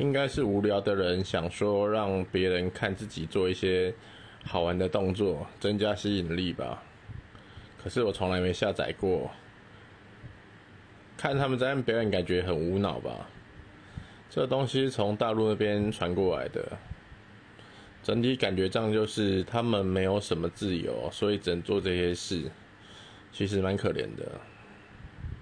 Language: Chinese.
应该是无聊的人想说让别人看自己做一些好玩的动作，增加吸引力吧。可是我从来没下载过，看他们在表演，感觉很无脑吧。这东西从大陆那边传过来的，整体感觉这样就是他们没有什么自由，所以只能做这些事，其实蛮可怜的。